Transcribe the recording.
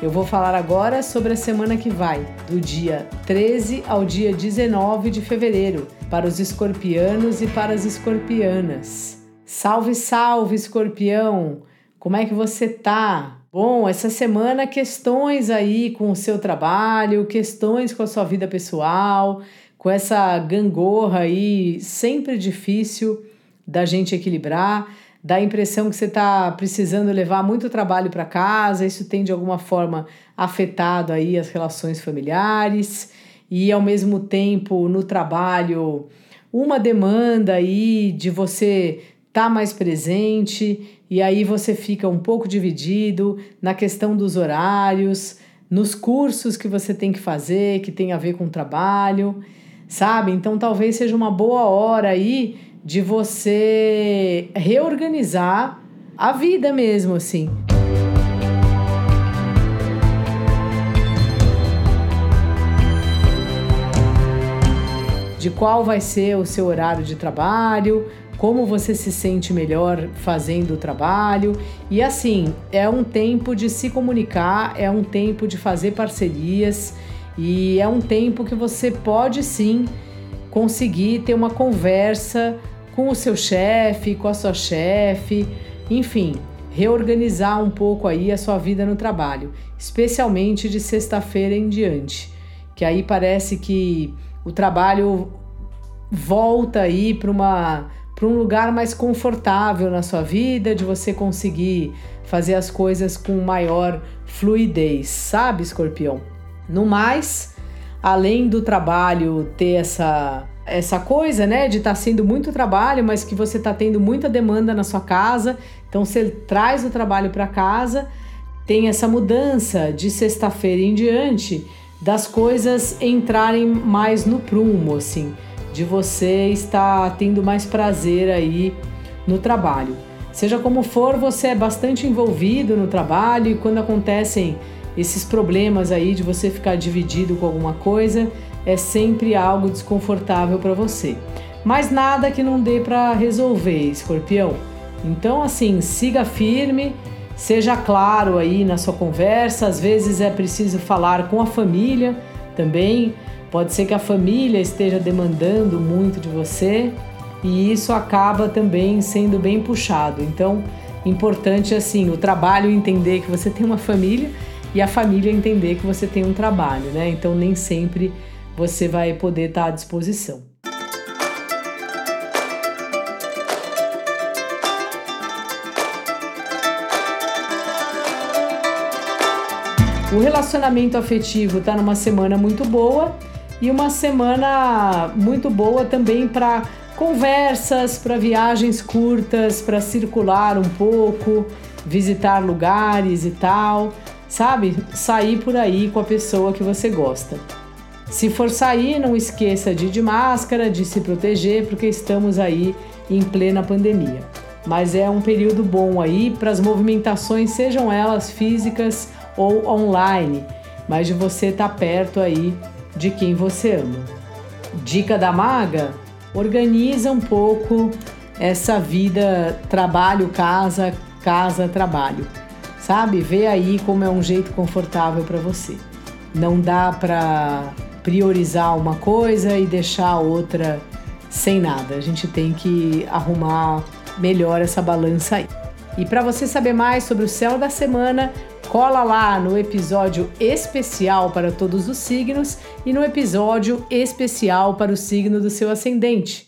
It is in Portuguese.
Eu vou falar agora sobre a semana que vai, do dia 13 ao dia 19 de fevereiro, para os escorpianos e para as escorpianas. Salve, salve, escorpião! Como é que você tá? Bom, essa semana questões aí com o seu trabalho, questões com a sua vida pessoal, com essa gangorra aí sempre difícil da gente equilibrar dá a impressão que você está precisando levar muito trabalho para casa, isso tem de alguma forma afetado aí as relações familiares e ao mesmo tempo no trabalho uma demanda aí de você estar tá mais presente e aí você fica um pouco dividido na questão dos horários, nos cursos que você tem que fazer, que tem a ver com o trabalho, sabe? Então talvez seja uma boa hora aí de você reorganizar a vida mesmo, assim. De qual vai ser o seu horário de trabalho, como você se sente melhor fazendo o trabalho. E assim, é um tempo de se comunicar, é um tempo de fazer parcerias e é um tempo que você pode sim conseguir ter uma conversa com o seu chefe, com a sua chefe, enfim, reorganizar um pouco aí a sua vida no trabalho, especialmente de sexta-feira em diante, que aí parece que o trabalho volta aí para uma para um lugar mais confortável na sua vida, de você conseguir fazer as coisas com maior fluidez, sabe, escorpião? No mais, além do trabalho ter essa essa coisa, né, de estar tá sendo muito trabalho, mas que você está tendo muita demanda na sua casa, então você traz o trabalho para casa, tem essa mudança de sexta-feira em diante das coisas entrarem mais no prumo, assim, de você estar tendo mais prazer aí no trabalho. Seja como for, você é bastante envolvido no trabalho e quando acontecem esses problemas aí de você ficar dividido com alguma coisa, é sempre algo desconfortável para você. Mas nada que não dê para resolver, escorpião. Então, assim, siga firme, seja claro aí na sua conversa. Às vezes é preciso falar com a família também. Pode ser que a família esteja demandando muito de você e isso acaba também sendo bem puxado. Então, importante assim, o trabalho entender que você tem uma família e a família entender que você tem um trabalho, né? Então nem sempre você vai poder estar à disposição. O relacionamento afetivo está numa semana muito boa e uma semana muito boa também para conversas, para viagens curtas, para circular um pouco, visitar lugares e tal sabe? Sair por aí com a pessoa que você gosta. Se for sair, não esqueça de ir de máscara, de se proteger, porque estamos aí em plena pandemia. Mas é um período bom aí para as movimentações, sejam elas físicas ou online, mas de você estar tá perto aí de quem você ama. Dica da maga: organiza um pouco essa vida trabalho, casa, casa, trabalho sabe? Vê aí como é um jeito confortável para você. Não dá para priorizar uma coisa e deixar a outra sem nada. A gente tem que arrumar melhor essa balança aí. E para você saber mais sobre o céu da semana, cola lá no episódio especial para todos os signos e no episódio especial para o signo do seu ascendente.